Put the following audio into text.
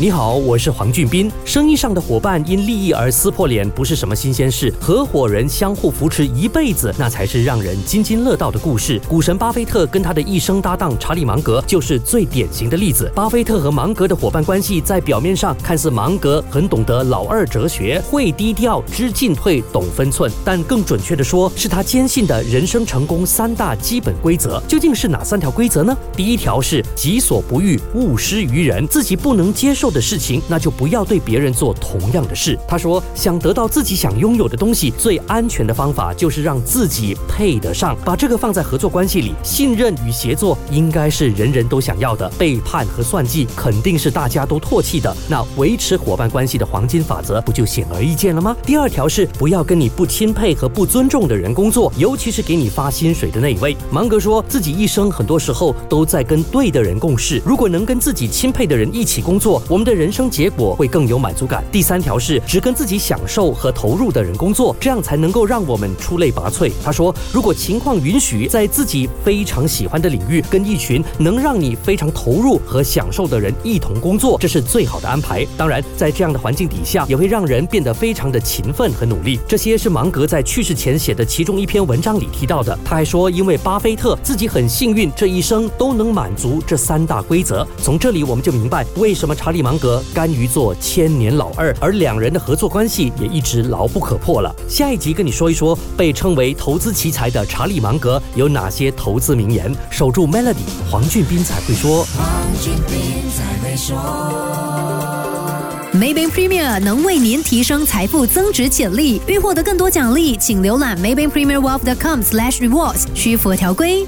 你好，我是黄俊斌。生意上的伙伴因利益而撕破脸，不是什么新鲜事。合伙人相互扶持一辈子，那才是让人津津乐道的故事。股神巴菲特跟他的一生搭档查理芒格就是最典型的例子。巴菲特和芒格的伙伴关系，在表面上看似芒格很懂得老二哲学，会低调、知进退、懂分寸，但更准确的说，是他坚信的人生成功三大基本规则。究竟是哪三条规则呢？第一条是己所不欲，勿施于人。自己不能接受。的事情，那就不要对别人做同样的事。他说，想得到自己想拥有的东西，最安全的方法就是让自己配得上。把这个放在合作关系里，信任与协作应该是人人都想要的，背叛和算计肯定是大家都唾弃的。那维持伙伴关系的黄金法则不就显而易见了吗？第二条是不要跟你不钦佩和不尊重的人工作，尤其是给你发薪水的那一位。芒格说自己一生很多时候都在跟对的人共事，如果能跟自己钦佩的人一起工作，我我们的人生结果会更有满足感。第三条是只跟自己享受和投入的人工作，这样才能够让我们出类拔萃。他说，如果情况允许，在自己非常喜欢的领域，跟一群能让你非常投入和享受的人一同工作，这是最好的安排。当然，在这样的环境底下，也会让人变得非常的勤奋和努力。这些是芒格在去世前写的其中一篇文章里提到的。他还说，因为巴菲特自己很幸运，这一生都能满足这三大规则。从这里我们就明白为什么查理。芒格甘于做千年老二，而两人的合作关系也一直牢不可破了。下一集跟你说一说，被称为投资奇才的查理芒格有哪些投资名言。守住 Melody，黄俊斌才会说。Maybank Premier 能为您提升财富增值潜力。欲获得更多奖励，请浏览 Maybank Premier Wealth.com/slash rewards，需符合条规。